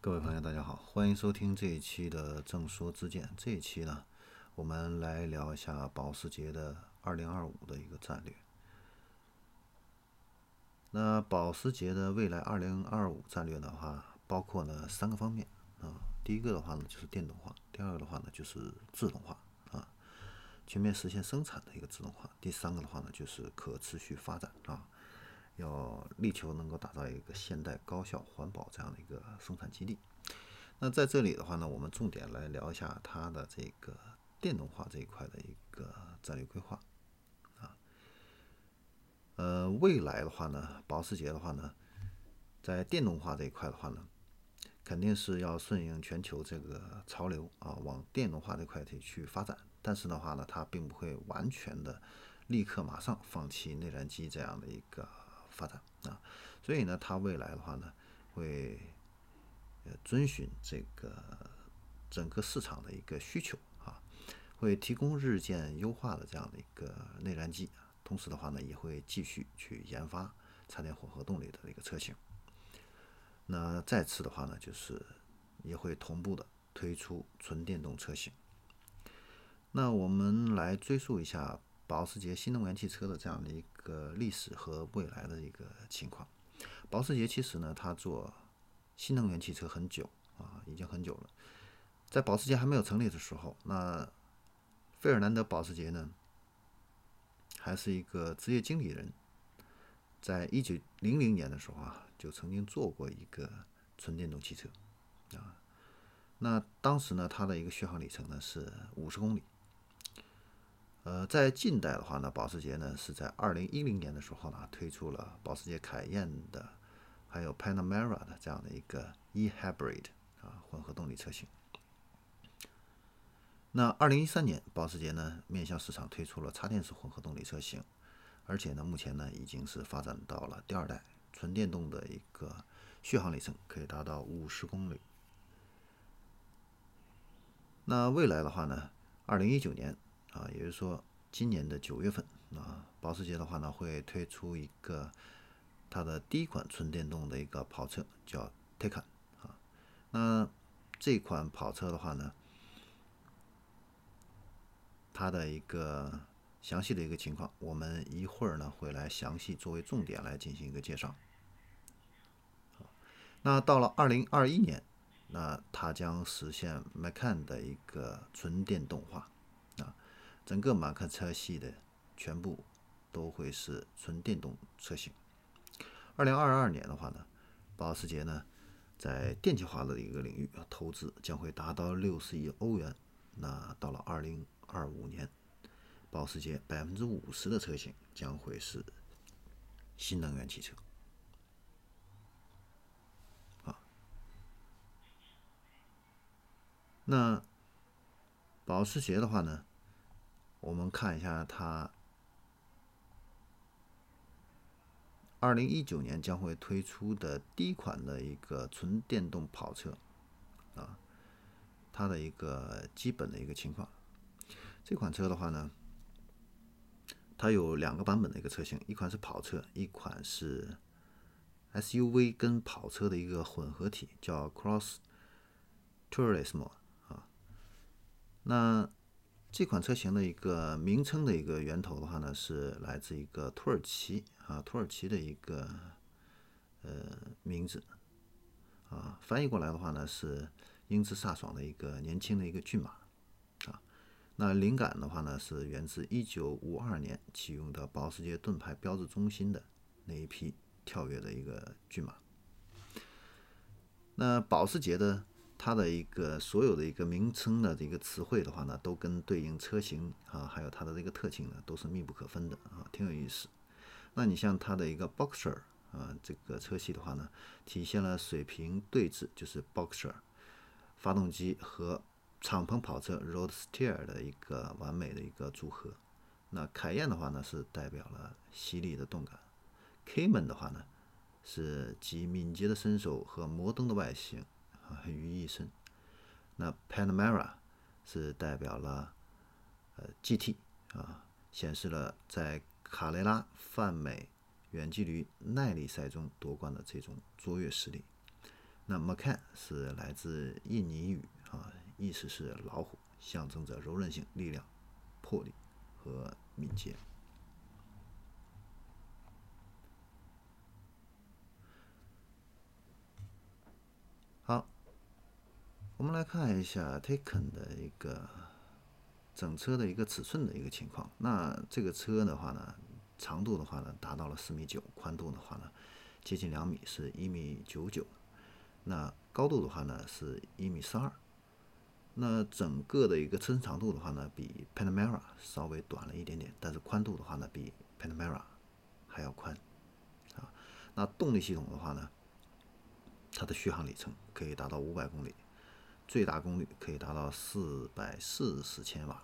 各位朋友，大家好，欢迎收听这一期的正说之见。这一期呢，我们来聊一下保时捷的二零二五的一个战略。那保时捷的未来二零二五战略的话，包括呢三个方面啊。第一个的话呢就是电动化，第二个的话呢就是自动化啊，全面实现生产的一个自动化。第三个的话呢就是可持续发展啊。要力求能够打造一个现代、高效、环保这样的一个生产基地。那在这里的话呢，我们重点来聊一下它的这个电动化这一块的一个战略规划啊。呃，未来的话呢，保时捷的话呢，在电动化这一块的话呢，肯定是要顺应全球这个潮流啊，往电动化这块去发展。但是的话呢，它并不会完全的立刻马上放弃内燃机这样的一个。发展啊，所以呢，它未来的话呢，会呃遵循这个整个市场的一个需求啊，会提供日渐优化的这样的一个内燃机，同时的话呢，也会继续去研发插电混合动力的一个车型。那再次的话呢，就是也会同步的推出纯电动车型。那我们来追溯一下。保时捷新能源汽车的这样的一个历史和未来的一个情况，保时捷其实呢，它做新能源汽车很久啊，已经很久了。在保时捷还没有成立的时候，那费尔南德·保时捷呢，还是一个职业经理人，在一九零零年的时候啊，就曾经做过一个纯电动汽车啊。那当时呢，它的一个续航里程呢是五十公里。呃，在近代的话呢，保时捷呢是在二零一零年的时候呢推出了保时捷凯宴的，还有 Panamera 的这样的一个 e-hybrid 啊混合动力车型。那二零一三年，保时捷呢面向市场推出了插电式混合动力车型，而且呢目前呢已经是发展到了第二代纯电动的一个续航里程可以达到五十公里。那未来的话呢，二零一九年。啊，也就是说，今年的九月份啊，保时捷的话呢，会推出一个它的第一款纯电动的一个跑车，叫 Taycan 啊。那这款跑车的话呢，它的一个详细的一个情况，我们一会儿呢会来详细作为重点来进行一个介绍。那到了二零二一年，那它将实现 Macan 的一个纯电动化。整个马克车系的全部都会是纯电动车型。二零二二年的话呢，保时捷呢在电气化的一个领域投资将会达到六十亿欧元。那到了二零二五年，保时捷百分之五十的车型将会是新能源汽车。啊，那保时捷的话呢？我们看一下它二零一九年将会推出的第一款的一个纯电动跑车啊，它的一个基本的一个情况。这款车的话呢，它有两个版本的一个车型，一款是跑车，一款是 SUV 跟跑车的一个混合体，叫 Cross Tourism 啊。那这款车型的一个名称的一个源头的话呢，是来自一个土耳其啊，土耳其的一个呃名字啊，翻译过来的话呢是英姿飒爽的一个年轻的一个骏马啊。那灵感的话呢是源自一九五二年启用的保时捷盾牌标志中心的那一匹跳跃的一个骏马。那保时捷的。它的一个所有的一个名称的这个词汇的话呢，都跟对应车型啊，还有它的这个特性呢，都是密不可分的啊，挺有意思。那你像它的一个 Boxer 啊，这个车系的话呢，体现了水平对置，就是 Boxer 发动机和敞篷跑车 Roadster 的一个完美的一个组合。那凯宴的话呢，是代表了犀利的动感；Cayman 的话呢，是集敏捷的身手和摩登的外形。啊，于一身。那 Panamera 是代表了呃 GT 啊，显示了在卡雷拉泛美远距离耐力赛中夺冠的这种卓越实力。那 Macan 是来自印尼语啊，意思是老虎，象征着柔韧性、力量、魄力和敏捷。好，我们来看一下 Taken 的一个整车的一个尺寸的一个情况。那这个车的话呢，长度的话呢达到了四米九，宽度的话呢接近两米，是一米九九。那高度的话呢是一米四二。那整个的一个车身长度的话呢，比 Panamera 稍微短了一点点，但是宽度的话呢，比 Panamera 还要宽。啊，那动力系统的话呢？它的续航里程可以达到五百公里，最大功率可以达到四百四十千瓦，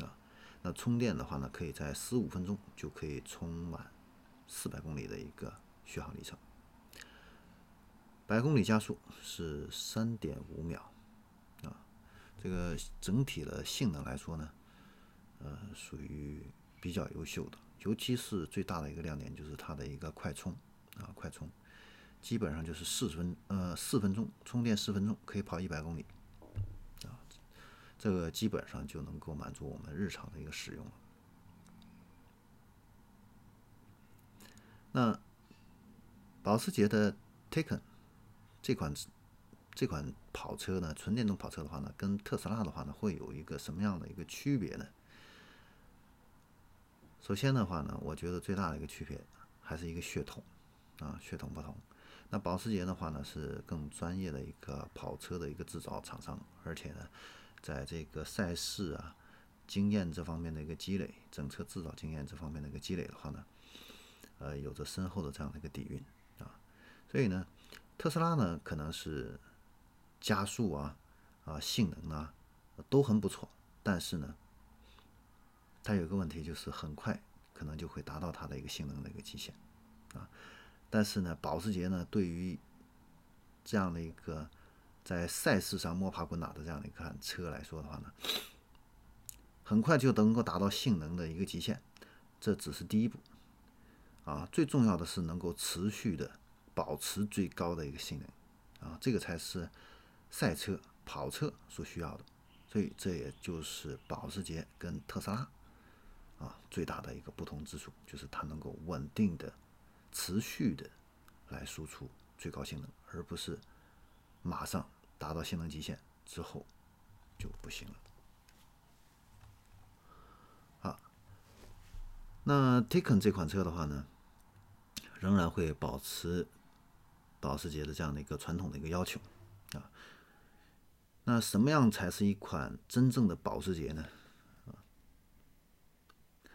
啊，那充电的话呢，可以在十五分钟就可以充满四百公里的一个续航里程，百公里加速是三点五秒，啊，这个整体的性能来说呢，呃，属于比较优秀的，尤其是最大的一个亮点就是它的一个快充，啊，快充。基本上就是四分呃四分钟充电四分钟可以跑一百公里，啊，这个基本上就能够满足我们日常的一个使用了。那保时捷的 Taycan 这款这款跑车呢，纯电动跑车的话呢，跟特斯拉的话呢，会有一个什么样的一个区别呢？首先的话呢，我觉得最大的一个区别还是一个血统啊，血统不同。那保时捷的话呢，是更专业的一个跑车的一个制造厂商，而且呢，在这个赛事啊经验这方面的一个积累，整车制造经验这方面的一个积累的话呢，呃，有着深厚的这样的一个底蕴啊。所以呢，特斯拉呢可能是加速啊啊性能啊都很不错，但是呢，它有个问题就是很快可能就会达到它的一个性能的一个极限啊。但是呢，保时捷呢，对于这样的一个在赛事上摸爬滚打的这样的一款车来说的话呢，很快就能够达到性能的一个极限，这只是第一步啊。最重要的是能够持续的保持最高的一个性能啊，这个才是赛车跑车所需要的。所以这也就是保时捷跟特斯拉啊最大的一个不同之处，就是它能够稳定的。持续的来输出最高性能，而不是马上达到性能极限之后就不行了。好，那 Taycan 这款车的话呢，仍然会保持保时捷的这样的一个传统的一个要求啊。那什么样才是一款真正的保时捷呢？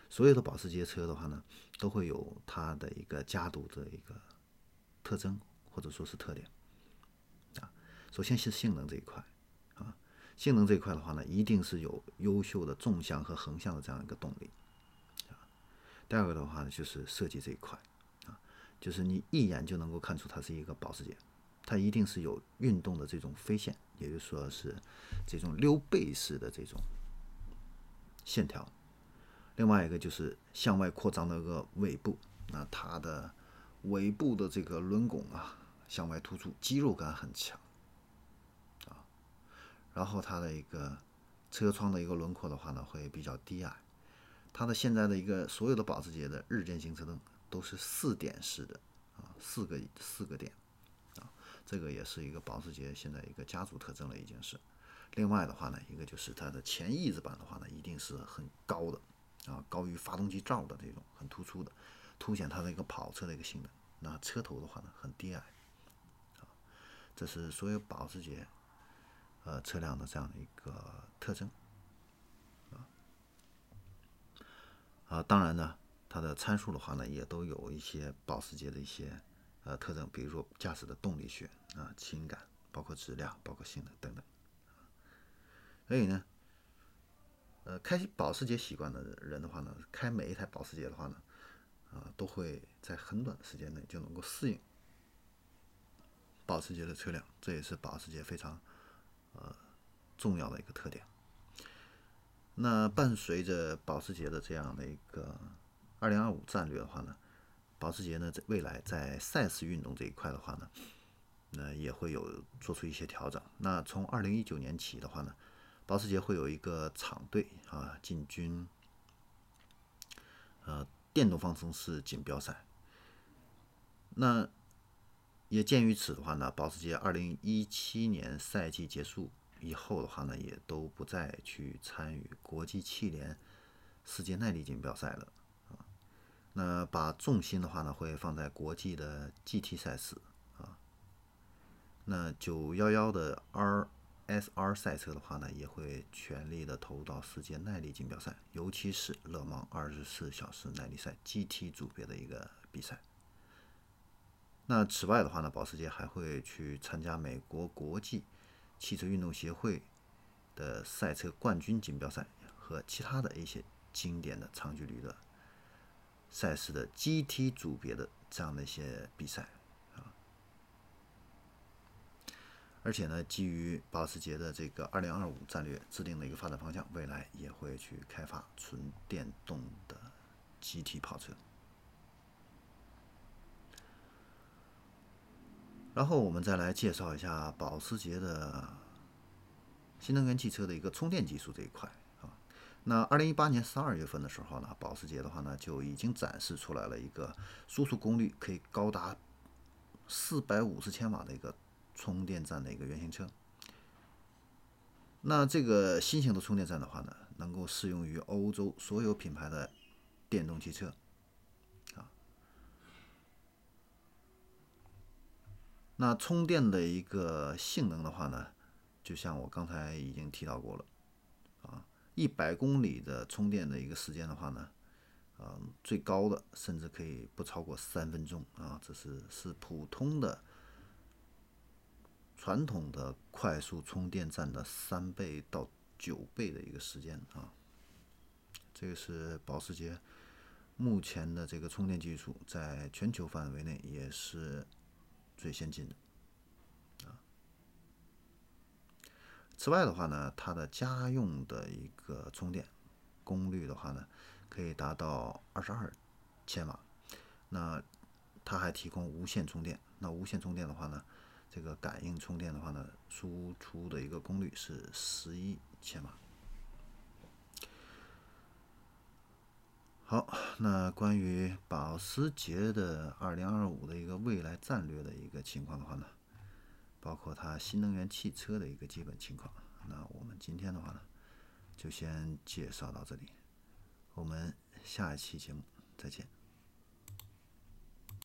所有的保时捷车的话呢，都会有它的一个家族的一个特征或者说是特点啊。首先是性能这一块啊，性能这一块的话呢，一定是有优秀的纵向和横向的这样一个动力啊。第二个的话呢，就是设计这一块啊，就是你一眼就能够看出它是一个保时捷，它一定是有运动的这种飞线，也就说是这种溜背式的这种线条。另外一个就是向外扩张的一个尾部，那它的尾部的这个轮拱啊向外突出，肌肉感很强啊。然后它的一个车窗的一个轮廓的话呢，会比较低矮。它的现在的一个所有的保时捷的日间行车灯都是四点式的啊，四个四个点啊，这个也是一个保时捷现在一个家族特征了已经是。另外的话呢，一个就是它的前翼子板的话呢，一定是很高的。啊，高于发动机罩的这种很突出的，凸显它的一个跑车的一个性能。那车头的话呢，很低矮，啊，这是所有保时捷呃车辆的这样的一个特征，啊，啊，当然呢，它的参数的话呢，也都有一些保时捷的一些呃特征，比如说驾驶的动力学啊、轻感，包括质量、包括性能等等，所以呢。呃，开保时捷习惯的人的话呢，开每一台保时捷的话呢，啊，都会在很短的时间内就能够适应保时捷的车辆，这也是保时捷非常呃重要的一个特点。那伴随着保时捷的这样的一个二零二五战略的话呢，保时捷呢在未来在赛事运动这一块的话呢，那也会有做出一些调整。那从二零一九年起的话呢，保时捷会有一个厂队啊进军呃电动方程式锦标赛。那也鉴于此的话呢，保时捷二零一七年赛季结束以后的话呢，也都不再去参与国际汽联世界耐力锦标赛了啊。那把重心的话呢，会放在国际的 GT 赛事啊。那九幺幺的 R S R 赛车的话呢，也会全力的投入到世界耐力锦标赛，尤其是勒芒二十四小时耐力赛 GT 组别的一个比赛。那此外的话呢，保时捷还会去参加美国国际汽车运动协会的赛车冠军锦标赛和其他的一些经典的长距离的赛事的 GT 组别的这样的一些比赛啊。而且呢，基于保时捷的这个2025战略制定的一个发展方向，未来也会去开发纯电动的 GT 跑车。然后我们再来介绍一下保时捷的新能源汽车的一个充电技术这一块啊。那二零一八年十二月份的时候呢，保时捷的话呢就已经展示出来了一个输出功率可以高达四百五十千瓦的一个充电站的一个原型车。那这个新型的充电站的话呢，能够适用于欧洲所有品牌的电动汽车。啊那充电的一个性能的话呢，就像我刚才已经提到过了，啊，一百公里的充电的一个时间的话呢，啊，最高的甚至可以不超过三分钟啊，这是是普通的传统的快速充电站的三倍到九倍的一个时间啊，这个是保时捷目前的这个充电技术，在全球范围内也是。最先进的啊。此外的话呢，它的家用的一个充电功率的话呢，可以达到二十二千瓦。那它还提供无线充电。那无线充电的话呢，这个感应充电的话呢，输出的一个功率是十一千瓦。好，那关于保时捷的二零二五的一个未来战略的一个情况的话呢，包括它新能源汽车的一个基本情况，那我们今天的话呢，就先介绍到这里，我们下一期节目再见。